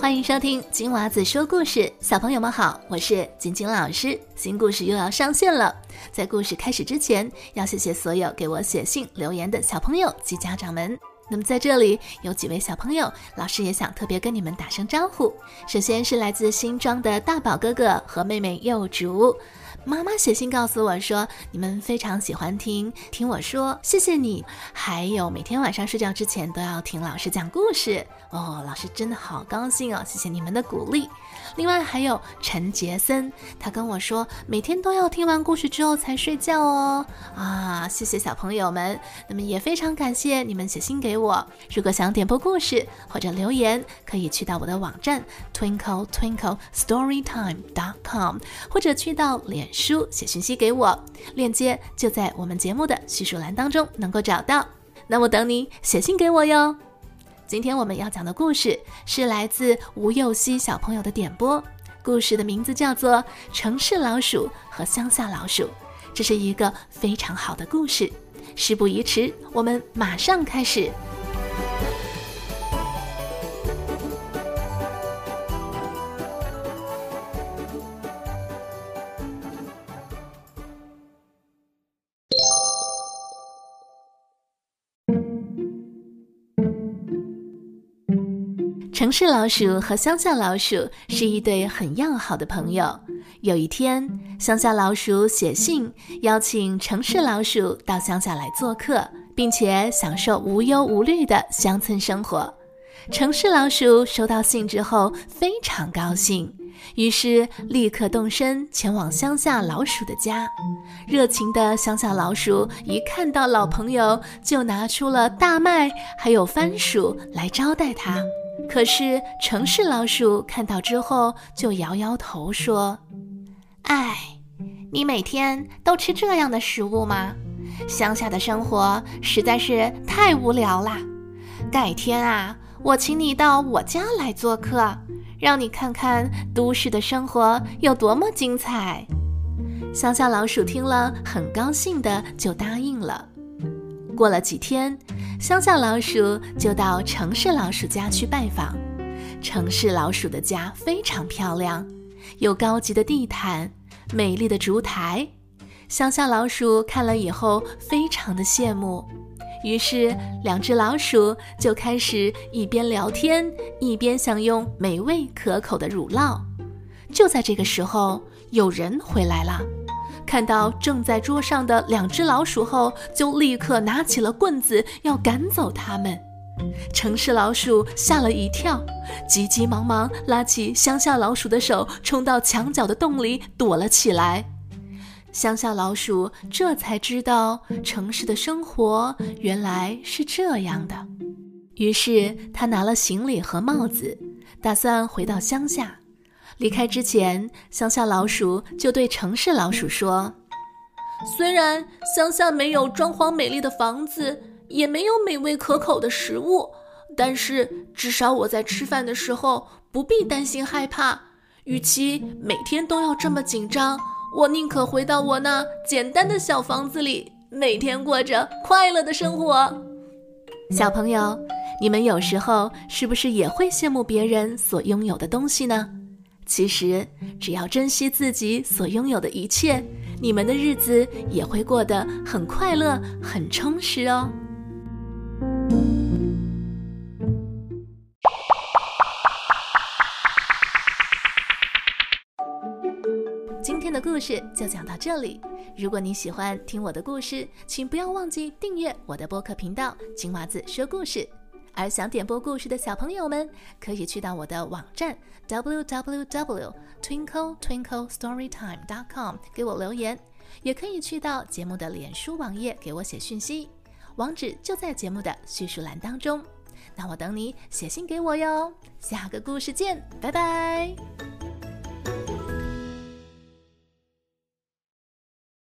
欢迎收听金娃子说故事，小朋友们好，我是晶晶老师。新故事又要上线了，在故事开始之前，要谢谢所有给我写信留言的小朋友及家长们。那么在这里有几位小朋友，老师也想特别跟你们打声招呼。首先是来自新庄的大宝哥哥和妹妹幼竹。妈妈写信告诉我说，你们非常喜欢听听我说，谢谢你。还有每天晚上睡觉之前都要听老师讲故事哦，老师真的好高兴哦，谢谢你们的鼓励。另外还有陈杰森，他跟我说每天都要听完故事之后才睡觉哦。啊，谢谢小朋友们，那么也非常感谢你们写信给我。如果想点播故事或者留言，可以去到我的网站 twinkle twinkle storytime dot com，或者去到脸。书写讯息给我，链接就在我们节目的叙述栏当中能够找到。那我等你写信给我哟。今天我们要讲的故事是来自吴幼熙小朋友的点播，故事的名字叫做《城市老鼠和乡下老鼠》，这是一个非常好的故事。事不宜迟，我们马上开始。城市老鼠和乡下老鼠是一对很要好的朋友。有一天，乡下老鼠写信邀请城市老鼠到乡下来做客，并且享受无忧无虑的乡村生活。城市老鼠收到信之后非常高兴，于是立刻动身前往乡下老鼠的家。热情的乡下老鼠一看到老朋友，就拿出了大麦还有番薯来招待他。可是城市老鼠看到之后就摇摇头说：“哎，你每天都吃这样的食物吗？乡下的生活实在是太无聊啦！改天啊，我请你到我家来做客，让你看看都市的生活有多么精彩。”乡下老鼠听了很高兴的就答应了。过了几天。乡下老鼠就到城市老鼠家去拜访。城市老鼠的家非常漂亮，有高级的地毯、美丽的烛台。乡下老鼠看了以后非常的羡慕，于是两只老鼠就开始一边聊天一边享用美味可口的乳酪。就在这个时候，有人回来了。看到正在桌上的两只老鼠后，就立刻拿起了棍子要赶走它们。城市老鼠吓了一跳，急急忙忙拉起乡下老鼠的手，冲到墙角的洞里躲了起来。乡下老鼠这才知道城市的生活原来是这样的，于是他拿了行李和帽子，打算回到乡下。离开之前，乡下老鼠就对城市老鼠说：“虽然乡下没有装潢美丽的房子，也没有美味可口的食物，但是至少我在吃饭的时候不必担心害怕。与其每天都要这么紧张，我宁可回到我那简单的小房子里，每天过着快乐的生活。”小朋友，你们有时候是不是也会羡慕别人所拥有的东西呢？其实，只要珍惜自己所拥有的一切，你们的日子也会过得很快乐、很充实哦。今天的故事就讲到这里。如果你喜欢听我的故事，请不要忘记订阅我的播客频道“金娃子说故事”。而想点播故事的小朋友们，可以去到我的网站 w w w twinkle twinkle storytime dot com 给我留言，也可以去到节目的脸书网页给我写讯息，网址就在节目的叙述栏当中。那我等你写信给我哟。下个故事见，拜拜。